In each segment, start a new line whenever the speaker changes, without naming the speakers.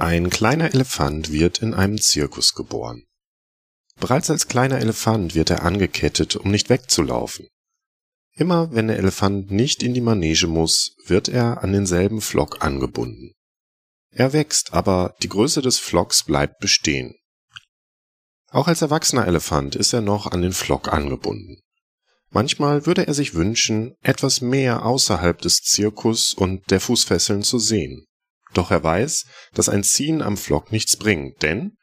Ein kleiner Elefant wird in einem Zirkus geboren. Bereits als kleiner Elefant wird er angekettet, um nicht wegzulaufen. Immer wenn der Elefant nicht in die Manege muss, wird er an denselben Flock angebunden. Er wächst, aber die Größe des Flocks bleibt bestehen. Auch als erwachsener Elefant ist er noch an den Flock angebunden. Manchmal würde er sich wünschen, etwas mehr außerhalb des Zirkus und der Fußfesseln zu sehen. Doch er weiß, dass ein Ziehen am Flock nichts bringt, denn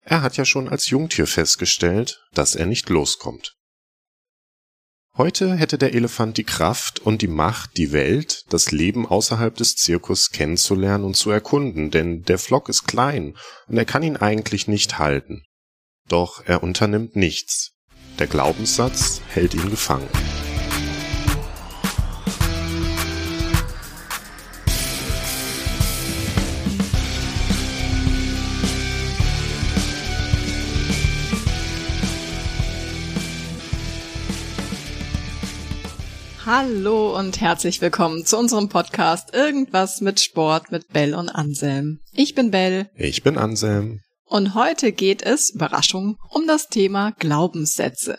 er hat ja schon als Jungtier festgestellt, dass er nicht loskommt. Heute hätte der Elefant die Kraft und die Macht, die Welt, das Leben außerhalb des Zirkus kennenzulernen und zu erkunden, denn der Flock ist klein und er kann ihn eigentlich nicht halten. Doch er unternimmt nichts. Der Glaubenssatz hält ihn gefangen.
Hallo und herzlich willkommen zu unserem Podcast Irgendwas mit Sport mit Bell und Anselm. Ich bin Bell.
Ich bin Anselm.
Und heute geht es, Überraschung, um das Thema Glaubenssätze.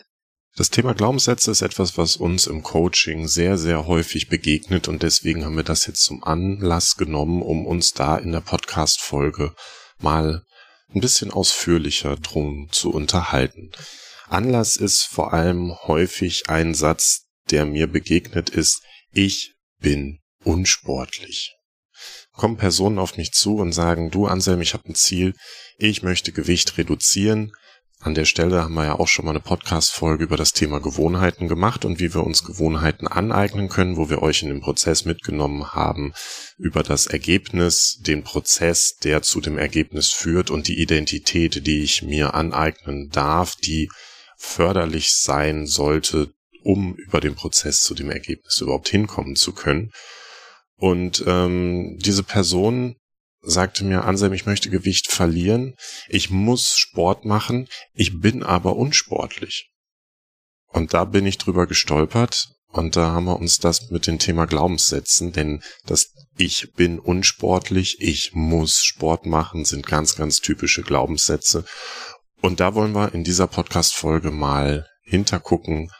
Das Thema Glaubenssätze ist etwas, was uns im Coaching sehr, sehr häufig begegnet und deswegen haben wir das jetzt zum Anlass genommen, um uns da in der Podcast-Folge mal ein bisschen ausführlicher drum zu unterhalten. Anlass ist vor allem häufig ein Satz, der mir begegnet ist, ich bin unsportlich. Kommen Personen auf mich zu und sagen, du Anselm, ich habe ein Ziel, ich möchte Gewicht reduzieren. An der Stelle haben wir ja auch schon mal eine Podcast-Folge über das Thema Gewohnheiten gemacht und wie wir uns Gewohnheiten aneignen können, wo wir euch in den Prozess mitgenommen haben über das Ergebnis, den Prozess, der zu dem Ergebnis führt und die Identität, die ich mir aneignen darf, die förderlich sein sollte um über den Prozess zu dem Ergebnis überhaupt hinkommen zu können. Und ähm, diese Person sagte mir, Anselm, ich möchte Gewicht verlieren, ich muss Sport machen, ich bin aber unsportlich. Und da bin ich drüber gestolpert und da haben wir uns das mit dem Thema Glaubenssätzen, denn das Ich bin unsportlich, ich muss Sport machen, sind ganz, ganz typische Glaubenssätze. Und da wollen wir in dieser Podcast-Folge mal hintergucken,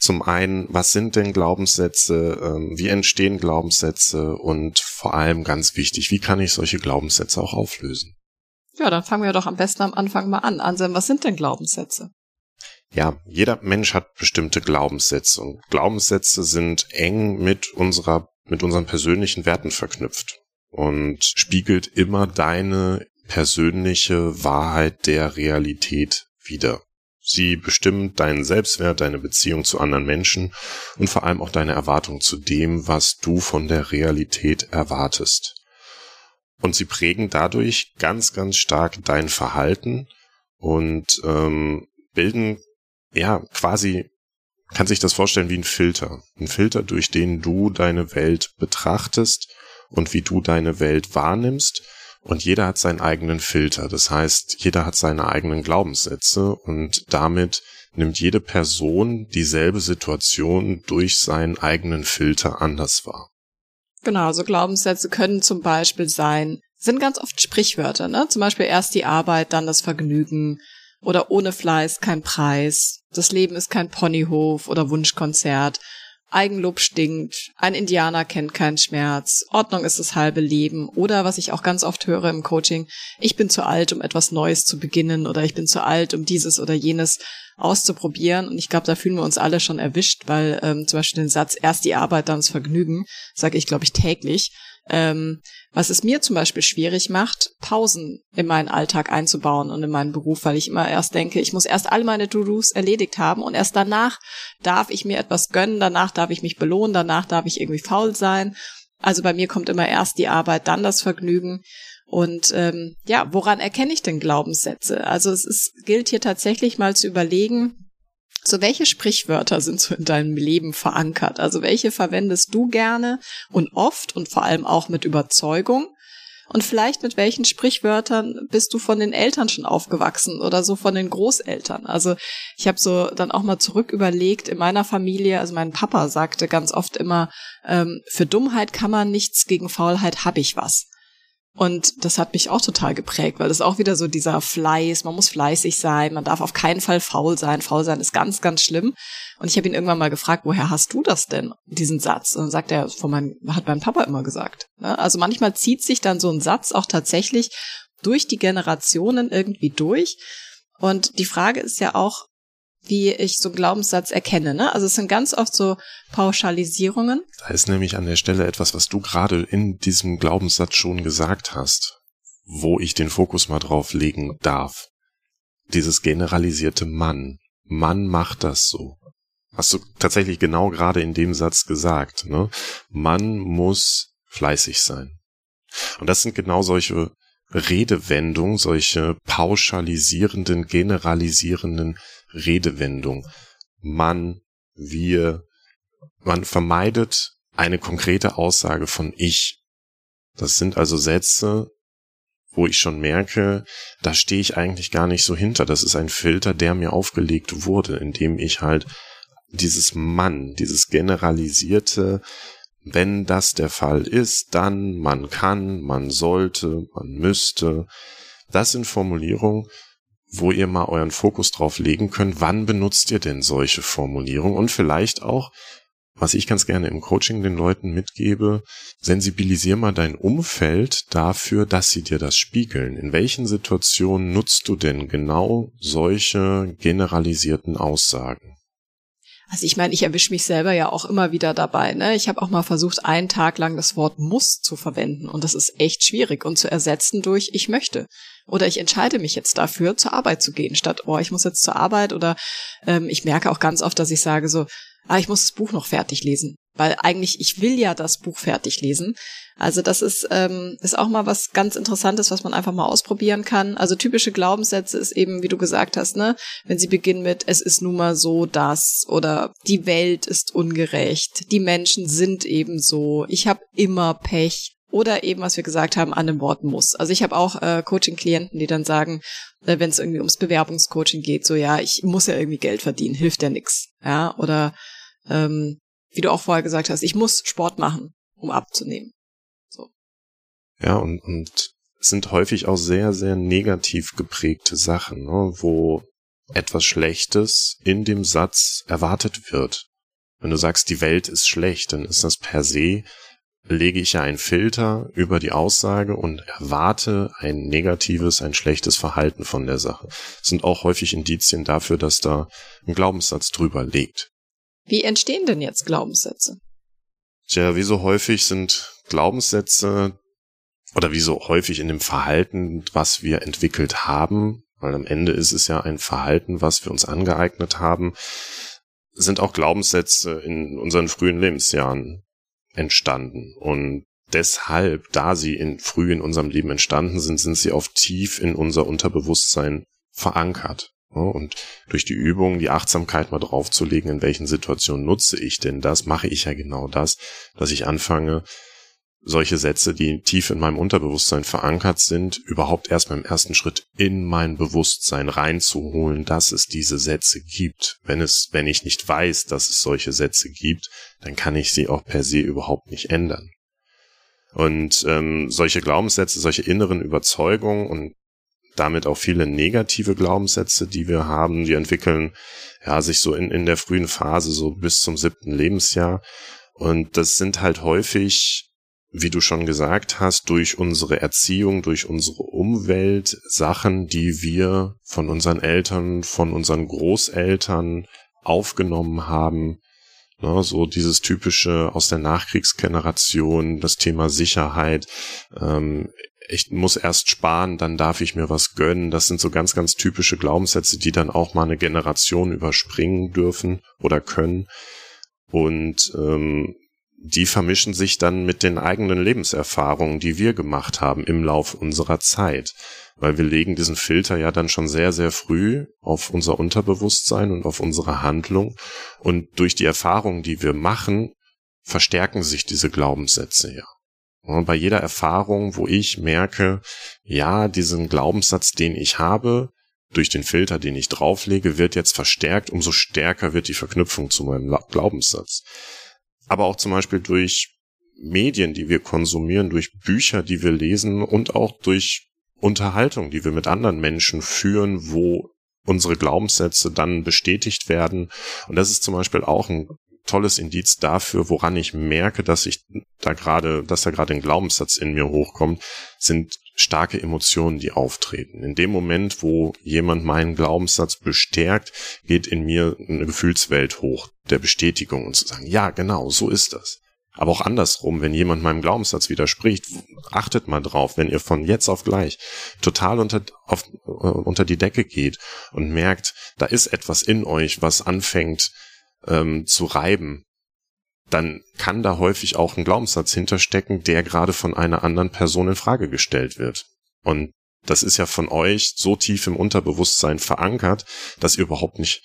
zum einen, was sind denn Glaubenssätze, ähm, wie entstehen Glaubenssätze und vor allem ganz wichtig, wie kann ich solche Glaubenssätze auch auflösen?
Ja, dann fangen wir doch am besten am Anfang mal an. Anselm, was sind denn Glaubenssätze?
Ja, jeder Mensch hat bestimmte Glaubenssätze und Glaubenssätze sind eng mit unserer, mit unseren persönlichen Werten verknüpft und spiegelt immer deine persönliche Wahrheit der Realität wider. Sie bestimmen deinen Selbstwert, deine Beziehung zu anderen Menschen und vor allem auch deine Erwartung zu dem, was du von der Realität erwartest. Und sie prägen dadurch ganz, ganz stark dein Verhalten und ähm, bilden ja quasi kann sich das vorstellen wie ein Filter. Ein Filter, durch den du deine Welt betrachtest und wie du deine Welt wahrnimmst und jeder hat seinen eigenen Filter. Das heißt, jeder hat seine eigenen Glaubenssätze und damit nimmt jede Person dieselbe Situation durch seinen eigenen Filter anders wahr.
Genau, also Glaubenssätze können zum Beispiel sein, sind ganz oft Sprichwörter, ne? Zum Beispiel erst die Arbeit, dann das Vergnügen oder ohne Fleiß kein Preis. Das Leben ist kein Ponyhof oder Wunschkonzert. Eigenlob stinkt, ein Indianer kennt keinen Schmerz, Ordnung ist das halbe Leben oder was ich auch ganz oft höre im Coaching, ich bin zu alt, um etwas Neues zu beginnen oder ich bin zu alt, um dieses oder jenes auszuprobieren. Und ich glaube, da fühlen wir uns alle schon erwischt, weil ähm, zum Beispiel den Satz erst die Arbeit, dann das Vergnügen, sage ich glaube ich täglich. Ähm, was es mir zum Beispiel schwierig macht, Pausen in meinen Alltag einzubauen und in meinen Beruf, weil ich immer erst denke, ich muss erst all meine To-Dos erledigt haben und erst danach darf ich mir etwas gönnen, danach darf ich mich belohnen, danach darf ich irgendwie faul sein. Also bei mir kommt immer erst die Arbeit, dann das Vergnügen. Und ähm, ja, woran erkenne ich denn Glaubenssätze? Also es ist, gilt hier tatsächlich mal zu überlegen, so, welche Sprichwörter sind so in deinem Leben verankert? Also welche verwendest du gerne und oft und vor allem auch mit Überzeugung? Und vielleicht mit welchen Sprichwörtern bist du von den Eltern schon aufgewachsen oder so von den Großeltern? Also ich habe so dann auch mal zurück überlegt, in meiner Familie, also mein Papa sagte ganz oft immer, ähm, für Dummheit kann man nichts, gegen Faulheit hab ich was. Und das hat mich auch total geprägt, weil das auch wieder so dieser Fleiß, man muss fleißig sein, man darf auf keinen Fall faul sein. Faul sein ist ganz, ganz schlimm. Und ich habe ihn irgendwann mal gefragt, woher hast du das denn, diesen Satz? Und dann sagt er, von meinem, hat mein Papa immer gesagt. Ne? Also manchmal zieht sich dann so ein Satz auch tatsächlich durch die Generationen irgendwie durch. Und die Frage ist ja auch, wie ich so einen Glaubenssatz erkenne. Ne? Also es sind ganz oft so Pauschalisierungen.
Da ist nämlich an der Stelle etwas, was du gerade in diesem Glaubenssatz schon gesagt hast, wo ich den Fokus mal drauf legen darf. Dieses generalisierte Mann. Mann macht das so. Hast du tatsächlich genau gerade in dem Satz gesagt. Ne? Man muss fleißig sein. Und das sind genau solche Redewendungen, solche pauschalisierenden, generalisierenden Redewendung. Man, wir, man vermeidet eine konkrete Aussage von ich. Das sind also Sätze, wo ich schon merke, da stehe ich eigentlich gar nicht so hinter. Das ist ein Filter, der mir aufgelegt wurde, indem ich halt dieses Mann, dieses generalisierte, wenn das der Fall ist, dann man kann, man sollte, man müsste. Das sind Formulierungen, wo ihr mal euren Fokus drauf legen könnt, wann benutzt ihr denn solche Formulierungen und vielleicht auch, was ich ganz gerne im Coaching den Leuten mitgebe, sensibilisier mal dein Umfeld dafür, dass sie dir das spiegeln. In welchen Situationen nutzt du denn genau solche generalisierten Aussagen?
Also ich meine, ich erwische mich selber ja auch immer wieder dabei. Ne? Ich habe auch mal versucht, einen Tag lang das Wort muss zu verwenden und das ist echt schwierig und zu ersetzen durch ich möchte. Oder ich entscheide mich jetzt dafür, zur Arbeit zu gehen, statt oh, ich muss jetzt zur Arbeit oder ähm, ich merke auch ganz oft, dass ich sage so, ah, ich muss das Buch noch fertig lesen weil eigentlich ich will ja das Buch fertig lesen. Also das ist ähm, ist auch mal was ganz Interessantes, was man einfach mal ausprobieren kann. Also typische Glaubenssätze ist eben, wie du gesagt hast, ne, wenn sie beginnen mit es ist nun mal so das oder die Welt ist ungerecht, die Menschen sind eben so, ich habe immer Pech oder eben, was wir gesagt haben, an dem Wort muss. Also ich habe auch äh, Coaching-Klienten, die dann sagen, äh, wenn es irgendwie ums Bewerbungscoaching geht, so ja, ich muss ja irgendwie Geld verdienen, hilft ja nix. Ja, oder ähm, wie du auch vorher gesagt hast, ich muss Sport machen, um abzunehmen. So.
Ja, und, und sind häufig auch sehr, sehr negativ geprägte Sachen, ne, wo etwas Schlechtes in dem Satz erwartet wird. Wenn du sagst, die Welt ist schlecht, dann ist das per se, lege ich ja einen Filter über die Aussage und erwarte ein negatives, ein schlechtes Verhalten von der Sache. Das sind auch häufig Indizien dafür, dass da ein Glaubenssatz drüber liegt.
Wie entstehen denn jetzt Glaubenssätze?
Tja, wie so häufig sind Glaubenssätze oder wie so häufig in dem Verhalten, was wir entwickelt haben, weil am Ende ist es ja ein Verhalten, was wir uns angeeignet haben, sind auch Glaubenssätze in unseren frühen Lebensjahren entstanden. Und deshalb, da sie in, früh in unserem Leben entstanden sind, sind sie auf tief in unser Unterbewusstsein verankert. Und durch die Übung, die Achtsamkeit mal draufzulegen, in welchen Situationen nutze ich denn das, mache ich ja genau das, dass ich anfange, solche Sätze, die tief in meinem Unterbewusstsein verankert sind, überhaupt erst beim ersten Schritt in mein Bewusstsein reinzuholen, dass es diese Sätze gibt. Wenn es, wenn ich nicht weiß, dass es solche Sätze gibt, dann kann ich sie auch per se überhaupt nicht ändern. Und ähm, solche Glaubenssätze, solche inneren Überzeugungen und damit auch viele negative Glaubenssätze, die wir haben, die entwickeln ja sich so in, in der frühen Phase, so bis zum siebten Lebensjahr. Und das sind halt häufig, wie du schon gesagt hast, durch unsere Erziehung, durch unsere Umwelt Sachen, die wir von unseren Eltern, von unseren Großeltern aufgenommen haben. Ne, so dieses typische aus der Nachkriegsgeneration, das Thema Sicherheit, ähm, ich muss erst sparen, dann darf ich mir was gönnen. Das sind so ganz, ganz typische Glaubenssätze, die dann auch mal eine Generation überspringen dürfen oder können. Und ähm, die vermischen sich dann mit den eigenen Lebenserfahrungen, die wir gemacht haben im Laufe unserer Zeit. Weil wir legen diesen Filter ja dann schon sehr, sehr früh auf unser Unterbewusstsein und auf unsere Handlung. Und durch die Erfahrungen, die wir machen, verstärken sich diese Glaubenssätze ja. Bei jeder Erfahrung, wo ich merke, ja, diesen Glaubenssatz, den ich habe, durch den Filter, den ich drauflege, wird jetzt verstärkt, umso stärker wird die Verknüpfung zu meinem Glaubenssatz. Aber auch zum Beispiel durch Medien, die wir konsumieren, durch Bücher, die wir lesen und auch durch Unterhaltung, die wir mit anderen Menschen führen, wo unsere Glaubenssätze dann bestätigt werden. Und das ist zum Beispiel auch ein tolles Indiz dafür, woran ich merke, dass ich da gerade, dass da gerade ein Glaubenssatz in mir hochkommt, sind starke Emotionen, die auftreten. In dem Moment, wo jemand meinen Glaubenssatz bestärkt, geht in mir eine Gefühlswelt hoch der Bestätigung und zu sagen, ja, genau, so ist das. Aber auch andersrum, wenn jemand meinem Glaubenssatz widerspricht, achtet mal drauf, wenn ihr von jetzt auf gleich total unter, auf, äh, unter die Decke geht und merkt, da ist etwas in euch, was anfängt ähm, zu reiben, dann kann da häufig auch ein Glaubenssatz hinterstecken, der gerade von einer anderen Person in Frage gestellt wird. Und das ist ja von euch so tief im Unterbewusstsein verankert, dass ihr überhaupt nicht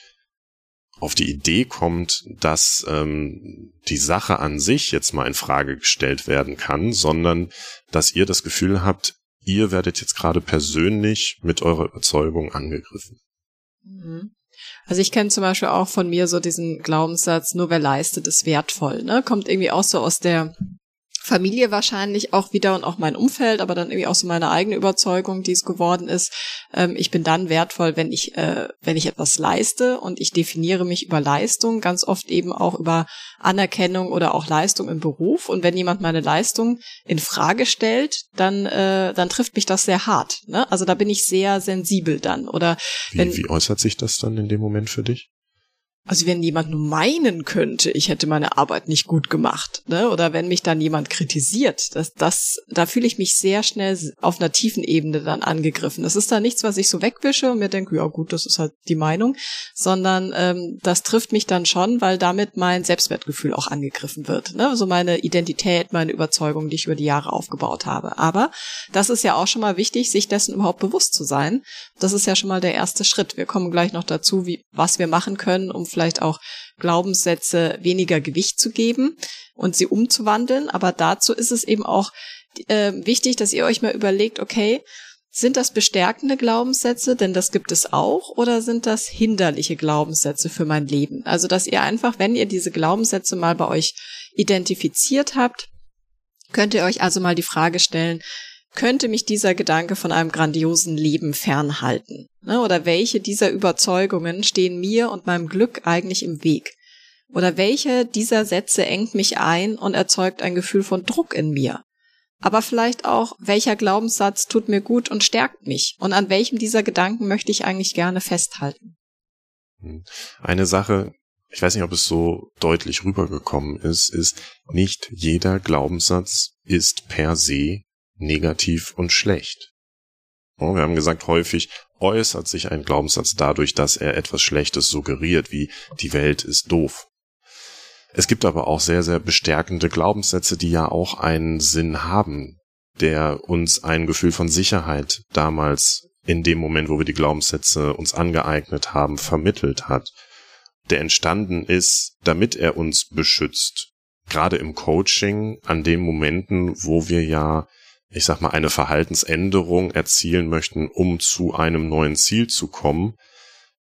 auf die Idee kommt, dass ähm, die Sache an sich jetzt mal in Frage gestellt werden kann, sondern dass ihr das Gefühl habt, ihr werdet jetzt gerade persönlich mit eurer Überzeugung angegriffen.
Mhm. Also ich kenne zum Beispiel auch von mir so diesen Glaubenssatz, nur wer leistet, ist wertvoll. Ne? Kommt irgendwie auch so aus der Familie wahrscheinlich auch wieder und auch mein Umfeld, aber dann irgendwie auch so meine eigene Überzeugung, die es geworden ist. Ähm, ich bin dann wertvoll, wenn ich, äh, wenn ich etwas leiste und ich definiere mich über Leistung, ganz oft eben auch über Anerkennung oder auch Leistung im Beruf. Und wenn jemand meine Leistung in Frage stellt, dann, äh, dann trifft mich das sehr hart. Ne? Also da bin ich sehr sensibel dann. Oder
wie,
wenn,
wie äußert sich das dann in dem Moment für dich?
Also wenn jemand nur meinen könnte, ich hätte meine Arbeit nicht gut gemacht, ne? Oder wenn mich dann jemand kritisiert, das, das, da fühle ich mich sehr schnell auf einer tiefen Ebene dann angegriffen. Das ist da nichts, was ich so wegwische und mir denke, ja gut, das ist halt die Meinung, sondern ähm, das trifft mich dann schon, weil damit mein Selbstwertgefühl auch angegriffen wird. Ne? Also meine Identität, meine Überzeugung, die ich über die Jahre aufgebaut habe. Aber das ist ja auch schon mal wichtig, sich dessen überhaupt bewusst zu sein. Das ist ja schon mal der erste Schritt. Wir kommen gleich noch dazu, wie was wir machen können, um vielleicht auch Glaubenssätze weniger Gewicht zu geben und sie umzuwandeln. Aber dazu ist es eben auch äh, wichtig, dass ihr euch mal überlegt, okay, sind das bestärkende Glaubenssätze, denn das gibt es auch, oder sind das hinderliche Glaubenssätze für mein Leben? Also, dass ihr einfach, wenn ihr diese Glaubenssätze mal bei euch identifiziert habt, könnt ihr euch also mal die Frage stellen, könnte mich dieser Gedanke von einem grandiosen Leben fernhalten? Ne? Oder welche dieser Überzeugungen stehen mir und meinem Glück eigentlich im Weg? Oder welche dieser Sätze engt mich ein und erzeugt ein Gefühl von Druck in mir? Aber vielleicht auch, welcher Glaubenssatz tut mir gut und stärkt mich? Und an welchem dieser Gedanken möchte ich eigentlich gerne festhalten?
Hm. Eine Sache, ich weiß nicht, ob es so deutlich rübergekommen ist, ist, nicht jeder Glaubenssatz ist per se negativ und schlecht. Wir haben gesagt, häufig äußert sich ein Glaubenssatz dadurch, dass er etwas Schlechtes suggeriert, wie die Welt ist doof. Es gibt aber auch sehr, sehr bestärkende Glaubenssätze, die ja auch einen Sinn haben, der uns ein Gefühl von Sicherheit damals in dem Moment, wo wir die Glaubenssätze uns angeeignet haben, vermittelt hat, der entstanden ist, damit er uns beschützt. Gerade im Coaching, an den Momenten, wo wir ja ich sag mal, eine Verhaltensänderung erzielen möchten, um zu einem neuen Ziel zu kommen,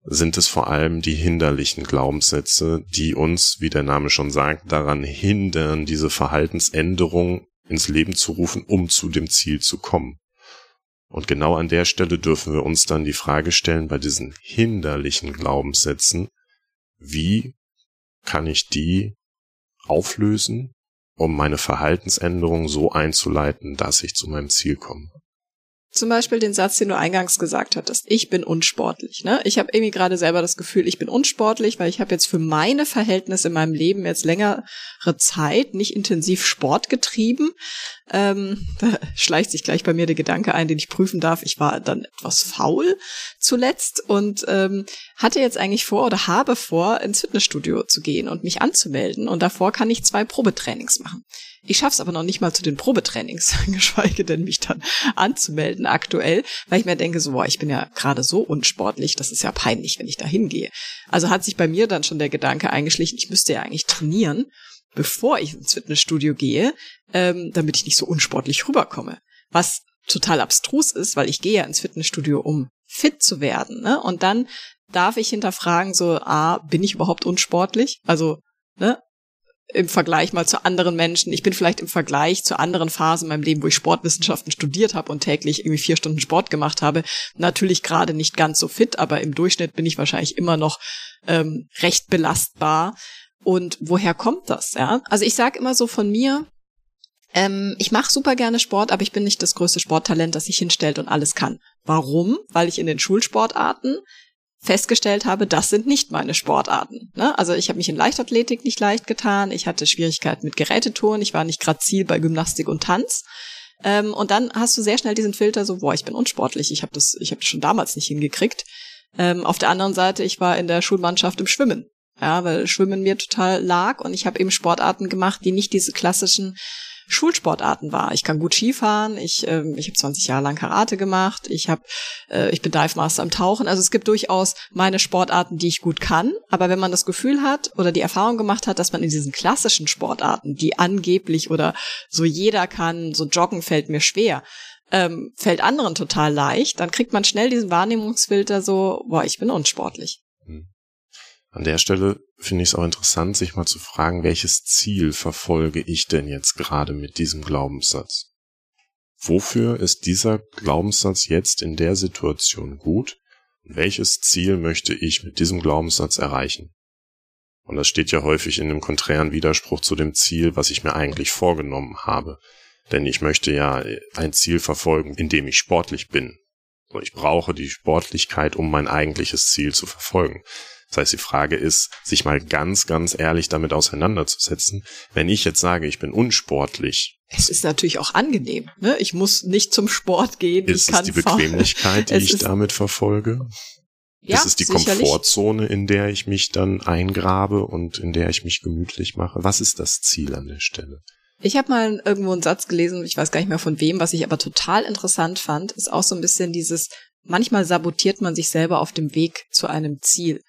sind es vor allem die hinderlichen Glaubenssätze, die uns, wie der Name schon sagt, daran hindern, diese Verhaltensänderung ins Leben zu rufen, um zu dem Ziel zu kommen. Und genau an der Stelle dürfen wir uns dann die Frage stellen, bei diesen hinderlichen Glaubenssätzen, wie kann ich die auflösen um meine Verhaltensänderung so einzuleiten, dass ich zu meinem Ziel komme.
Zum Beispiel den Satz, den du eingangs gesagt hattest. Ich bin unsportlich. Ne? Ich habe irgendwie gerade selber das Gefühl, ich bin unsportlich, weil ich habe jetzt für meine Verhältnisse in meinem Leben jetzt längere Zeit nicht intensiv Sport getrieben. Ähm, da schleicht sich gleich bei mir der Gedanke ein, den ich prüfen darf. Ich war dann etwas faul zuletzt und ähm, hatte jetzt eigentlich vor oder habe vor, ins Fitnessstudio zu gehen und mich anzumelden. Und davor kann ich zwei Probetrainings machen. Ich schaff's aber noch nicht mal zu den Probetrainings, geschweige denn mich dann anzumelden aktuell, weil ich mir denke, so, boah, ich bin ja gerade so unsportlich, das ist ja peinlich, wenn ich da hingehe. Also hat sich bei mir dann schon der Gedanke eingeschlichen, ich müsste ja eigentlich trainieren, bevor ich ins Fitnessstudio gehe, ähm, damit ich nicht so unsportlich rüberkomme. Was total abstrus ist, weil ich gehe ja ins Fitnessstudio, um fit zu werden. Ne? Und dann darf ich hinterfragen, so, ah, bin ich überhaupt unsportlich? Also, ne, im Vergleich mal zu anderen Menschen. Ich bin vielleicht im Vergleich zu anderen Phasen in meinem Leben, wo ich Sportwissenschaften studiert habe und täglich irgendwie vier Stunden Sport gemacht habe, natürlich gerade nicht ganz so fit, aber im Durchschnitt bin ich wahrscheinlich immer noch ähm, recht belastbar. Und woher kommt das? Ja, also ich sage immer so von mir. Ähm, ich mache super gerne Sport, aber ich bin nicht das größte Sporttalent, das sich hinstellt und alles kann. Warum? Weil ich in den Schulsportarten festgestellt habe, das sind nicht meine Sportarten. Ne? Also ich habe mich in Leichtathletik nicht leicht getan, ich hatte Schwierigkeiten mit Gerätetouren, ich war nicht gerade Ziel bei Gymnastik und Tanz. Ähm, und dann hast du sehr schnell diesen Filter so, boah, ich bin unsportlich, ich habe das, ich habe das schon damals nicht hingekriegt. Ähm, auf der anderen Seite, ich war in der Schulmannschaft im Schwimmen. Ja, weil Schwimmen mir total lag und ich habe eben Sportarten gemacht, die nicht diese klassischen Schulsportarten war. Ich kann gut Skifahren, ich, äh, ich habe 20 Jahre lang Karate gemacht, ich hab, äh, ich bin Dive Master am Tauchen. Also es gibt durchaus meine Sportarten, die ich gut kann. Aber wenn man das Gefühl hat oder die Erfahrung gemacht hat, dass man in diesen klassischen Sportarten, die angeblich oder so jeder kann, so joggen fällt mir schwer, ähm, fällt anderen total leicht, dann kriegt man schnell diesen Wahrnehmungsfilter so, boah, ich bin unsportlich.
An der Stelle finde ich es auch interessant, sich mal zu fragen, welches Ziel verfolge ich denn jetzt gerade mit diesem Glaubenssatz? Wofür ist dieser Glaubenssatz jetzt in der Situation gut? Welches Ziel möchte ich mit diesem Glaubenssatz erreichen? Und das steht ja häufig in einem konträren Widerspruch zu dem Ziel, was ich mir eigentlich vorgenommen habe. Denn ich möchte ja ein Ziel verfolgen, in dem ich sportlich bin. Ich brauche die Sportlichkeit, um mein eigentliches Ziel zu verfolgen. Das heißt, die Frage ist, sich mal ganz, ganz ehrlich damit auseinanderzusetzen. Wenn ich jetzt sage, ich bin unsportlich.
Es ist natürlich auch angenehm. Ne? Ich muss nicht zum Sport gehen.
Ist es die Bequemlichkeit, die ich damit verfolge? Ja, ist es die sicherlich. Komfortzone, in der ich mich dann eingrabe und in der ich mich gemütlich mache? Was ist das Ziel an der Stelle?
Ich habe mal irgendwo einen Satz gelesen, ich weiß gar nicht mehr von wem, was ich aber total interessant fand, ist auch so ein bisschen dieses, manchmal sabotiert man sich selber auf dem Weg zu einem Ziel.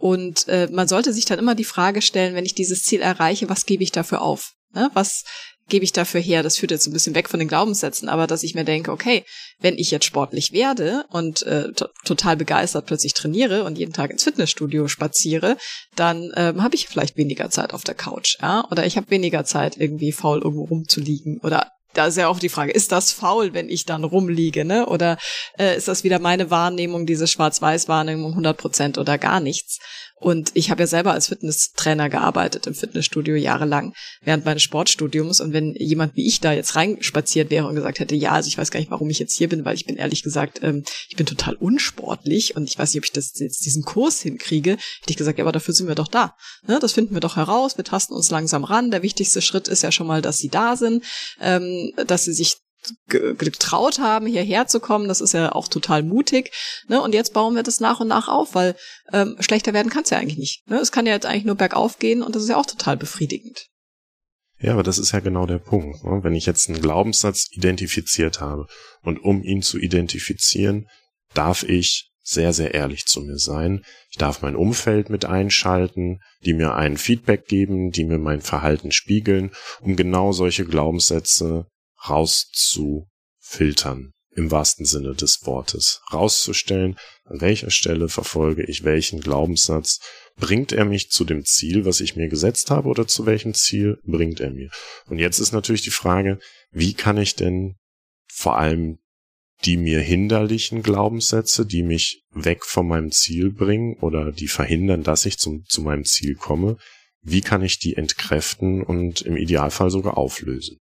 Und äh, man sollte sich dann immer die Frage stellen, wenn ich dieses Ziel erreiche, was gebe ich dafür auf? Ne? Was gebe ich dafür her? Das führt jetzt ein bisschen weg von den Glaubenssätzen, aber dass ich mir denke, okay, wenn ich jetzt sportlich werde und äh, total begeistert plötzlich trainiere und jeden Tag ins Fitnessstudio spaziere, dann ähm, habe ich vielleicht weniger Zeit auf der Couch, ja, oder ich habe weniger Zeit irgendwie faul irgendwo rumzuliegen oder da ist ja auch die Frage, ist das faul, wenn ich dann rumliege, ne? Oder äh, ist das wieder meine Wahrnehmung, diese Schwarz-Weiß-Wahrnehmung 100 Prozent oder gar nichts? Und ich habe ja selber als Fitnesstrainer gearbeitet im Fitnessstudio jahrelang während meines Sportstudiums. Und wenn jemand wie ich da jetzt reinspaziert wäre und gesagt hätte, ja, also ich weiß gar nicht, warum ich jetzt hier bin, weil ich bin ehrlich gesagt, ähm, ich bin total unsportlich und ich weiß nicht, ob ich das jetzt diesen Kurs hinkriege, hätte ich gesagt, ja, aber dafür sind wir doch da. Ne? Das finden wir doch heraus. Wir tasten uns langsam ran. Der wichtigste Schritt ist ja schon mal, dass sie da sind, ähm, dass sie sich getraut haben, hierher zu kommen. Das ist ja auch total mutig. Ne? Und jetzt bauen wir das nach und nach auf, weil ähm, schlechter werden kann es ja eigentlich nicht. Ne? Es kann ja jetzt eigentlich nur bergauf gehen und das ist ja auch total befriedigend.
Ja, aber das ist ja genau der Punkt. Ne? Wenn ich jetzt einen Glaubenssatz identifiziert habe und um ihn zu identifizieren, darf ich sehr, sehr ehrlich zu mir sein. Ich darf mein Umfeld mit einschalten, die mir ein Feedback geben, die mir mein Verhalten spiegeln, um genau solche Glaubenssätze rauszufiltern, im wahrsten Sinne des Wortes, rauszustellen, an welcher Stelle verfolge ich welchen Glaubenssatz, bringt er mich zu dem Ziel, was ich mir gesetzt habe, oder zu welchem Ziel bringt er mir? Und jetzt ist natürlich die Frage, wie kann ich denn vor allem die mir hinderlichen Glaubenssätze, die mich weg von meinem Ziel bringen oder die verhindern, dass ich zum, zu meinem Ziel komme, wie kann ich die entkräften und im Idealfall sogar auflösen?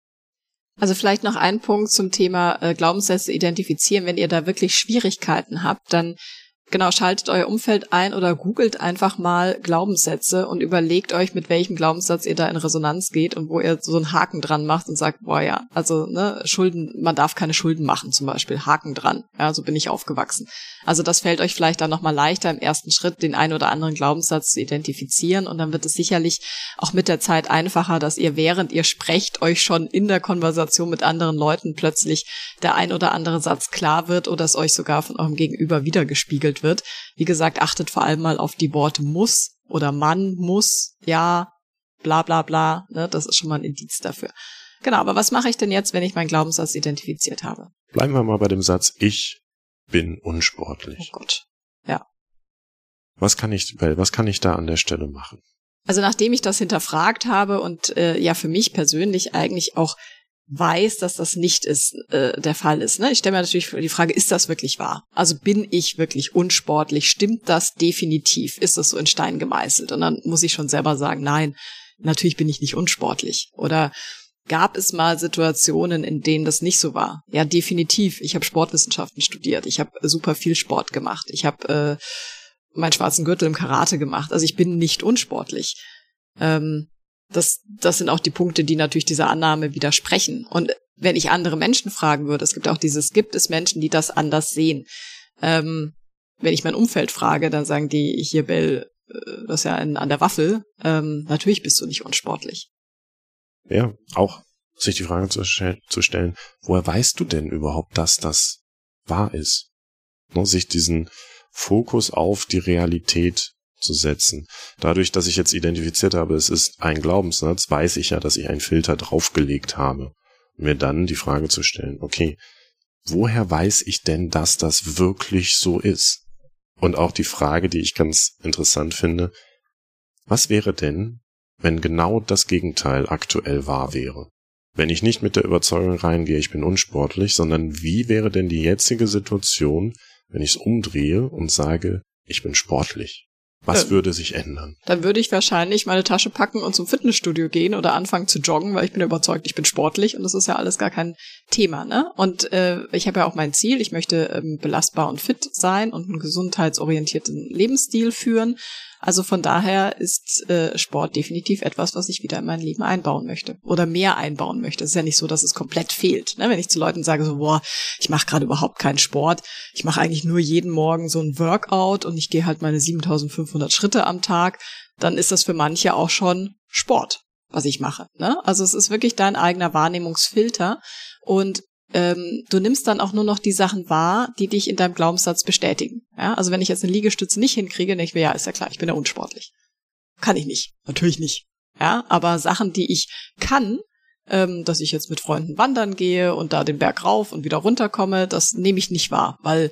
Also vielleicht noch ein Punkt zum Thema äh, Glaubenssätze identifizieren. Wenn ihr da wirklich Schwierigkeiten habt, dann Genau, schaltet euer Umfeld ein oder googelt einfach mal Glaubenssätze und überlegt euch, mit welchem Glaubenssatz ihr da in Resonanz geht und wo ihr so einen Haken dran macht und sagt, boah ja, also ne, Schulden, man darf keine Schulden machen zum Beispiel, Haken dran. Ja, so bin ich aufgewachsen. Also das fällt euch vielleicht dann nochmal leichter im ersten Schritt, den einen oder anderen Glaubenssatz zu identifizieren und dann wird es sicherlich auch mit der Zeit einfacher, dass ihr während ihr sprecht euch schon in der Konversation mit anderen Leuten plötzlich der ein oder andere Satz klar wird oder es euch sogar von eurem Gegenüber wiedergespiegelt vermittelt wird. Wie gesagt, achtet vor allem mal auf die Worte muss oder Mann muss, ja, bla bla bla. Ne? Das ist schon mal ein Indiz dafür. Genau, aber was mache ich denn jetzt, wenn ich meinen Glaubenssatz identifiziert habe?
Bleiben wir mal bei dem Satz, ich bin unsportlich.
Oh Gott. Ja.
Was kann ich, was kann ich da an der Stelle machen?
Also nachdem ich das hinterfragt habe und äh, ja für mich persönlich eigentlich auch weiß, dass das nicht ist, äh, der Fall ist. Ne? Ich stelle mir natürlich die Frage, ist das wirklich wahr? Also bin ich wirklich unsportlich? Stimmt das definitiv? Ist das so in Stein gemeißelt? Und dann muss ich schon selber sagen, nein, natürlich bin ich nicht unsportlich. Oder gab es mal Situationen, in denen das nicht so war? Ja, definitiv. Ich habe Sportwissenschaften studiert. Ich habe super viel Sport gemacht. Ich habe äh, meinen schwarzen Gürtel im Karate gemacht. Also ich bin nicht unsportlich. Ähm, das, das sind auch die Punkte, die natürlich dieser Annahme widersprechen. Und wenn ich andere Menschen fragen würde, es gibt auch dieses, gibt es Menschen, die das anders sehen? Ähm, wenn ich mein Umfeld frage, dann sagen die hier, Bell, äh, das ist ja ein, an der Waffel. Ähm, natürlich bist du nicht unsportlich.
Ja, auch sich die Frage zu, zu stellen, woher weißt du denn überhaupt, dass das wahr ist? Ne, sich diesen Fokus auf die Realität zu setzen. Dadurch, dass ich jetzt identifiziert habe, es ist ein Glaubenssatz, weiß ich ja, dass ich einen Filter draufgelegt habe. Mir dann die Frage zu stellen, okay, woher weiß ich denn, dass das wirklich so ist? Und auch die Frage, die ich ganz interessant finde, was wäre denn, wenn genau das Gegenteil aktuell wahr wäre? Wenn ich nicht mit der Überzeugung reingehe, ich bin unsportlich, sondern wie wäre denn die jetzige Situation, wenn ich es umdrehe und sage, ich bin sportlich? Was ja. würde sich ändern?
Dann würde ich wahrscheinlich meine Tasche packen und zum Fitnessstudio gehen oder anfangen zu joggen, weil ich bin überzeugt, ich bin sportlich und das ist ja alles gar kein Thema, ne? Und äh, ich habe ja auch mein Ziel, ich möchte ähm, belastbar und fit sein und einen gesundheitsorientierten Lebensstil führen. Also von daher ist äh, Sport definitiv etwas, was ich wieder in mein Leben einbauen möchte oder mehr einbauen möchte. Es ist ja nicht so, dass es komplett fehlt. Ne? Wenn ich zu Leuten sage, so, boah, ich mache gerade überhaupt keinen Sport, ich mache eigentlich nur jeden Morgen so ein Workout und ich gehe halt meine 7500 Schritte am Tag, dann ist das für manche auch schon Sport was ich mache. Ne? Also es ist wirklich dein eigener Wahrnehmungsfilter. Und ähm, du nimmst dann auch nur noch die Sachen wahr, die dich in deinem Glaubenssatz bestätigen. Ja? Also wenn ich jetzt eine Liegestütze nicht hinkriege, denke ich mir, ja, ist ja klar, ich bin ja unsportlich. Kann ich nicht. Natürlich nicht. Ja, aber Sachen, die ich kann, ähm, dass ich jetzt mit Freunden wandern gehe und da den Berg rauf und wieder runterkomme, das nehme ich nicht wahr, weil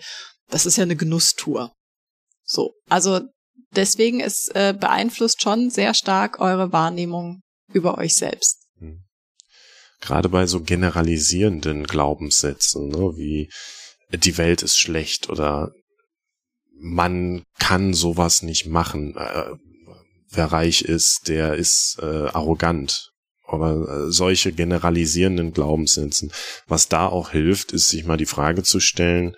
das ist ja eine Genusstour. So, also deswegen es äh, beeinflusst schon sehr stark eure Wahrnehmung über euch selbst
gerade bei so generalisierenden Glaubenssätzen, ne, wie die Welt ist schlecht oder man kann sowas nicht machen. Äh, wer reich ist, der ist äh, arrogant. Aber äh, solche generalisierenden Glaubenssätzen, was da auch hilft, ist sich mal die Frage zu stellen,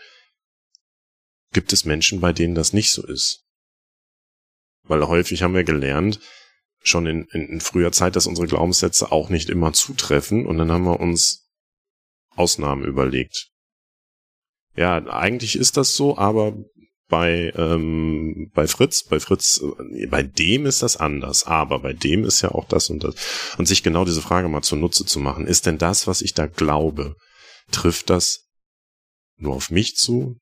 gibt es Menschen, bei denen das nicht so ist? Weil häufig haben wir gelernt, schon in, in, in früher Zeit, dass unsere Glaubenssätze auch nicht immer zutreffen und dann haben wir uns Ausnahmen überlegt. Ja, eigentlich ist das so, aber bei, ähm, bei Fritz, bei Fritz, äh, bei dem ist das anders, aber bei dem ist ja auch das und das. Und sich genau diese Frage mal zunutze zu machen, ist denn das, was ich da glaube, trifft das nur auf mich zu?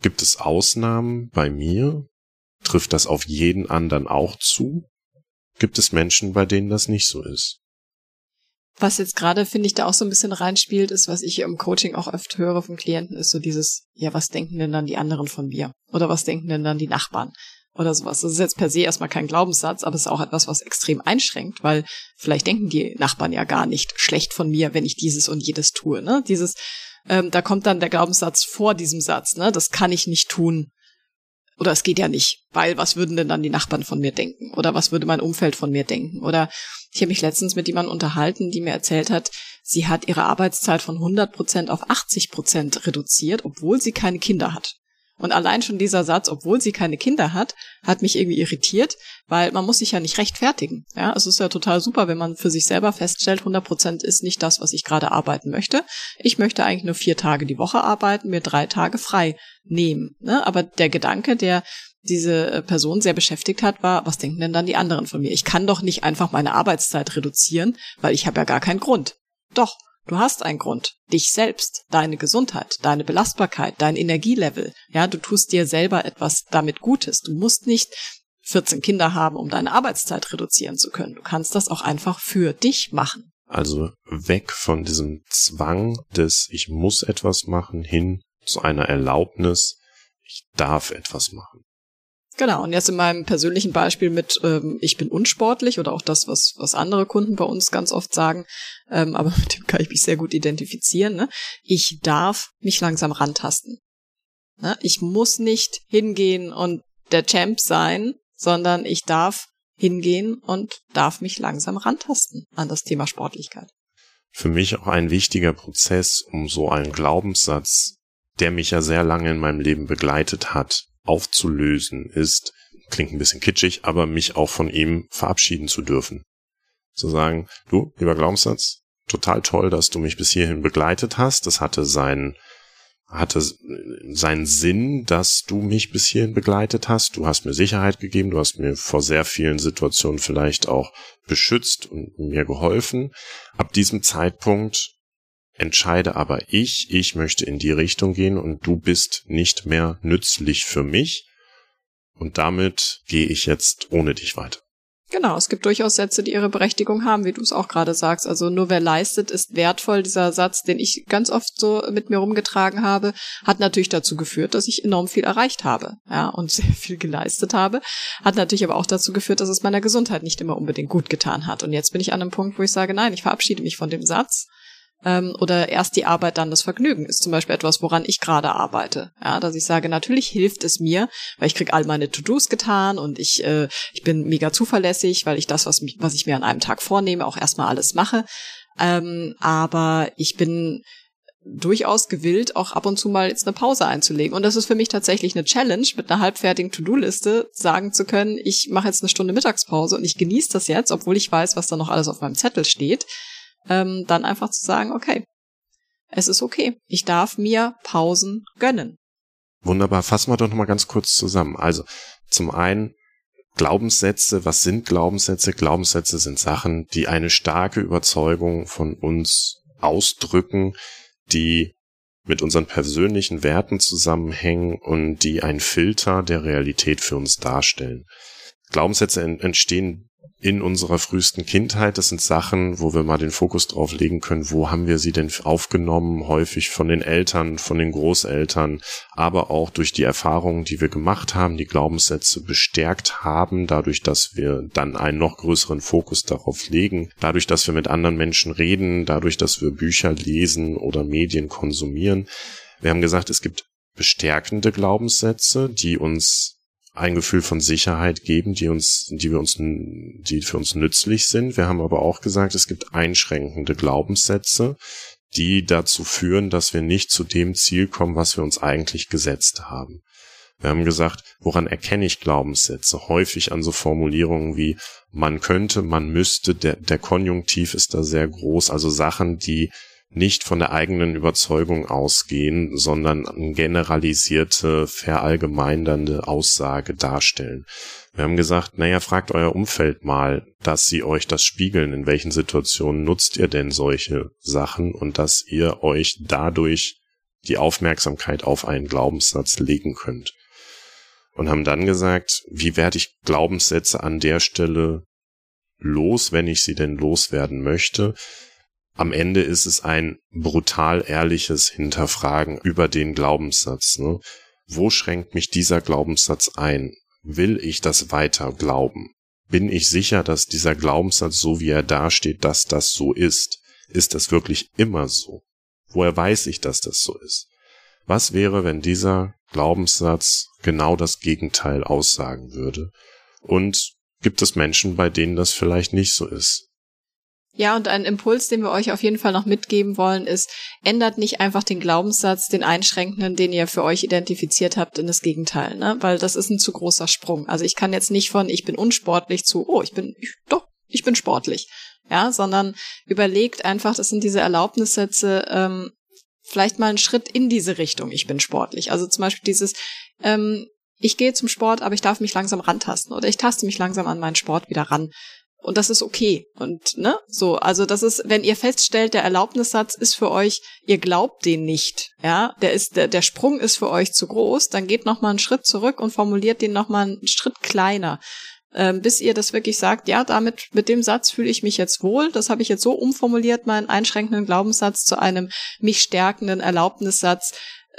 Gibt es Ausnahmen bei mir? Trifft das auf jeden anderen auch zu? Gibt es Menschen, bei denen das nicht so ist.
Was jetzt gerade, finde ich, da auch so ein bisschen reinspielt, ist, was ich im Coaching auch oft höre vom Klienten, ist so dieses, ja, was denken denn dann die anderen von mir? Oder was denken denn dann die Nachbarn? Oder sowas. Das ist jetzt per se erstmal kein Glaubenssatz, aber es ist auch etwas, was extrem einschränkt, weil vielleicht denken die Nachbarn ja gar nicht schlecht von mir, wenn ich dieses und jedes tue. Ne? Dieses, ähm, da kommt dann der Glaubenssatz vor diesem Satz, ne? Das kann ich nicht tun, oder es geht ja nicht, weil was würden denn dann die Nachbarn von mir denken? Oder was würde mein Umfeld von mir denken? Oder ich habe mich letztens mit jemandem unterhalten, die mir erzählt hat, sie hat ihre Arbeitszeit von 100 Prozent auf 80 Prozent reduziert, obwohl sie keine Kinder hat. Und allein schon dieser Satz, obwohl sie keine Kinder hat, hat mich irgendwie irritiert, weil man muss sich ja nicht rechtfertigen. Ja, es ist ja total super, wenn man für sich selber feststellt, 100 Prozent ist nicht das, was ich gerade arbeiten möchte. Ich möchte eigentlich nur vier Tage die Woche arbeiten, mir drei Tage frei nehmen. Ne? Aber der Gedanke, der diese äh, Person sehr beschäftigt hat, war, was denken denn dann die anderen von mir? Ich kann doch nicht einfach meine Arbeitszeit reduzieren, weil ich habe ja gar keinen Grund. Doch, Du hast einen Grund. Dich selbst, deine Gesundheit, deine Belastbarkeit, dein Energielevel. Ja, du tust dir selber etwas damit Gutes. Du musst nicht 14 Kinder haben, um deine Arbeitszeit reduzieren zu können. Du kannst das auch einfach für dich machen.
Also weg von diesem Zwang des Ich muss etwas machen hin zu einer Erlaubnis, ich darf etwas machen.
Genau, und jetzt in meinem persönlichen Beispiel mit ähm, ich bin unsportlich oder auch das, was, was andere Kunden bei uns ganz oft sagen, ähm, aber mit dem kann ich mich sehr gut identifizieren. Ne? Ich darf mich langsam rantasten. Ne? Ich muss nicht hingehen und der Champ sein, sondern ich darf hingehen und darf mich langsam rantasten an das Thema Sportlichkeit.
Für mich auch ein wichtiger Prozess, um so einen Glaubenssatz, der mich ja sehr lange in meinem Leben begleitet hat, aufzulösen ist, klingt ein bisschen kitschig, aber mich auch von ihm verabschieden zu dürfen. Zu sagen, du, lieber Glaubenssatz, total toll, dass du mich bis hierhin begleitet hast. Das hatte seinen, hatte seinen Sinn, dass du mich bis hierhin begleitet hast. Du hast mir Sicherheit gegeben, du hast mir vor sehr vielen Situationen vielleicht auch beschützt und mir geholfen. Ab diesem Zeitpunkt entscheide aber ich, ich möchte in die Richtung gehen und du bist nicht mehr nützlich für mich und damit gehe ich jetzt ohne dich weiter.
Genau, es gibt durchaus Sätze, die ihre Berechtigung haben, wie du es auch gerade sagst. Also nur wer leistet, ist wertvoll. Dieser Satz, den ich ganz oft so mit mir rumgetragen habe, hat natürlich dazu geführt, dass ich enorm viel erreicht habe, ja, und sehr viel geleistet habe. Hat natürlich aber auch dazu geführt, dass es meiner Gesundheit nicht immer unbedingt gut getan hat. Und jetzt bin ich an einem Punkt, wo ich sage, nein, ich verabschiede mich von dem Satz ähm, oder erst die Arbeit, dann das Vergnügen ist zum Beispiel etwas, woran ich gerade arbeite. Ja, dass ich sage, natürlich hilft es mir, weil ich krieg all meine To-Dos getan und ich, äh, ich bin mega zuverlässig, weil ich das, was, mich, was ich mir an einem Tag vornehme, auch erstmal alles mache. Ähm, aber ich bin durchaus gewillt, auch ab und zu mal jetzt eine Pause einzulegen. Und das ist für mich tatsächlich eine Challenge, mit einer halbfertigen To-Do-Liste sagen zu können, ich mache jetzt eine Stunde Mittagspause und ich genieße das jetzt, obwohl ich weiß, was da noch alles auf meinem Zettel steht ähm, dann einfach zu sagen, okay, es ist okay. Ich darf mir Pausen gönnen.
Wunderbar. Fassen wir doch nochmal ganz kurz zusammen. Also zum einen Glaubenssätze. Was sind Glaubenssätze? Glaubenssätze sind Sachen, die eine starke Überzeugung von uns ausdrücken, die mit unseren persönlichen Werten zusammenhängen und die ein Filter der Realität für uns darstellen. Glaubenssätze entstehen in unserer frühesten Kindheit. Das sind Sachen, wo wir mal den Fokus drauf legen können, wo haben wir sie denn aufgenommen, häufig von den Eltern, von den Großeltern, aber auch durch die Erfahrungen, die wir gemacht haben, die Glaubenssätze bestärkt haben, dadurch, dass wir dann einen noch größeren Fokus darauf legen, dadurch, dass wir mit anderen Menschen reden, dadurch, dass wir Bücher lesen oder Medien konsumieren. Wir haben gesagt, es gibt bestärkende Glaubenssätze, die uns ein Gefühl von Sicherheit geben, die uns, die wir uns, die für uns nützlich sind. Wir haben aber auch gesagt, es gibt einschränkende Glaubenssätze, die dazu führen, dass wir nicht zu dem Ziel kommen, was wir uns eigentlich gesetzt haben. Wir haben gesagt, woran erkenne ich Glaubenssätze? Häufig an so Formulierungen wie man könnte, man müsste, der, der Konjunktiv ist da sehr groß, also Sachen, die nicht von der eigenen Überzeugung ausgehen, sondern eine generalisierte, verallgemeinernde Aussage darstellen. Wir haben gesagt, naja, fragt euer Umfeld mal, dass sie euch das spiegeln, in welchen Situationen nutzt ihr denn solche Sachen und dass ihr euch dadurch die Aufmerksamkeit auf einen Glaubenssatz legen könnt. Und haben dann gesagt, wie werde ich Glaubenssätze an der Stelle los, wenn ich sie denn loswerden möchte? Am Ende ist es ein brutal ehrliches Hinterfragen über den Glaubenssatz. Ne? Wo schränkt mich dieser Glaubenssatz ein? Will ich das weiter glauben? Bin ich sicher, dass dieser Glaubenssatz, so wie er dasteht, dass das so ist? Ist das wirklich immer so? Woher weiß ich, dass das so ist? Was wäre, wenn dieser Glaubenssatz genau das Gegenteil aussagen würde? Und gibt es Menschen, bei denen das vielleicht nicht so ist?
Ja, und ein Impuls, den wir euch auf jeden Fall noch mitgeben wollen, ist, ändert nicht einfach den Glaubenssatz, den einschränkenden, den ihr für euch identifiziert habt, in das Gegenteil, ne? Weil das ist ein zu großer Sprung. Also ich kann jetzt nicht von ich bin unsportlich zu, oh, ich bin, ich, doch, ich bin sportlich. Ja, sondern überlegt einfach, das sind diese Erlaubnissätze, ähm, vielleicht mal einen Schritt in diese Richtung, ich bin sportlich. Also zum Beispiel dieses, ähm, ich gehe zum Sport, aber ich darf mich langsam rantasten oder ich taste mich langsam an meinen Sport wieder ran. Und das ist okay. Und, ne, so, also das ist, wenn ihr feststellt, der Erlaubnissatz ist für euch, ihr glaubt den nicht, ja, der ist, der, der Sprung ist für euch zu groß, dann geht nochmal einen Schritt zurück und formuliert den nochmal einen Schritt kleiner. Ähm, bis ihr das wirklich sagt, ja, damit, mit dem Satz fühle ich mich jetzt wohl, das habe ich jetzt so umformuliert, meinen einschränkenden Glaubenssatz zu einem mich stärkenden Erlaubnissatz,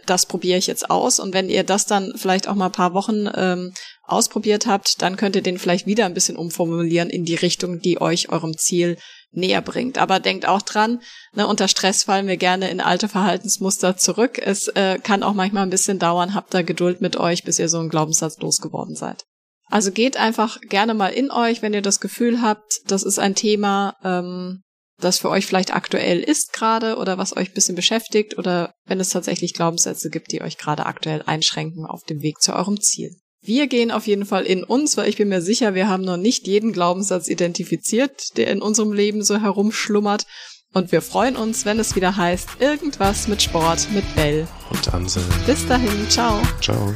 das probiere ich jetzt aus. Und wenn ihr das dann vielleicht auch mal ein paar Wochen ähm, ausprobiert habt, dann könnt ihr den vielleicht wieder ein bisschen umformulieren in die Richtung, die euch eurem Ziel näher bringt. Aber denkt auch dran, ne, unter Stress fallen wir gerne in alte Verhaltensmuster zurück. Es äh, kann auch manchmal ein bisschen dauern. Habt da Geduld mit euch, bis ihr so einen Glaubenssatz losgeworden seid. Also geht einfach gerne mal in euch, wenn ihr das Gefühl habt, das ist ein Thema, ähm, das für euch vielleicht aktuell ist gerade oder was euch ein bisschen beschäftigt oder wenn es tatsächlich Glaubenssätze gibt, die euch gerade aktuell einschränken auf dem Weg zu eurem Ziel. Wir gehen auf jeden Fall in uns, weil ich bin mir sicher, wir haben noch nicht jeden Glaubenssatz identifiziert, der in unserem Leben so herumschlummert. Und wir freuen uns, wenn es wieder heißt, irgendwas mit Sport mit Bell.
Und Ansel.
Bis dahin, ciao.
Ciao.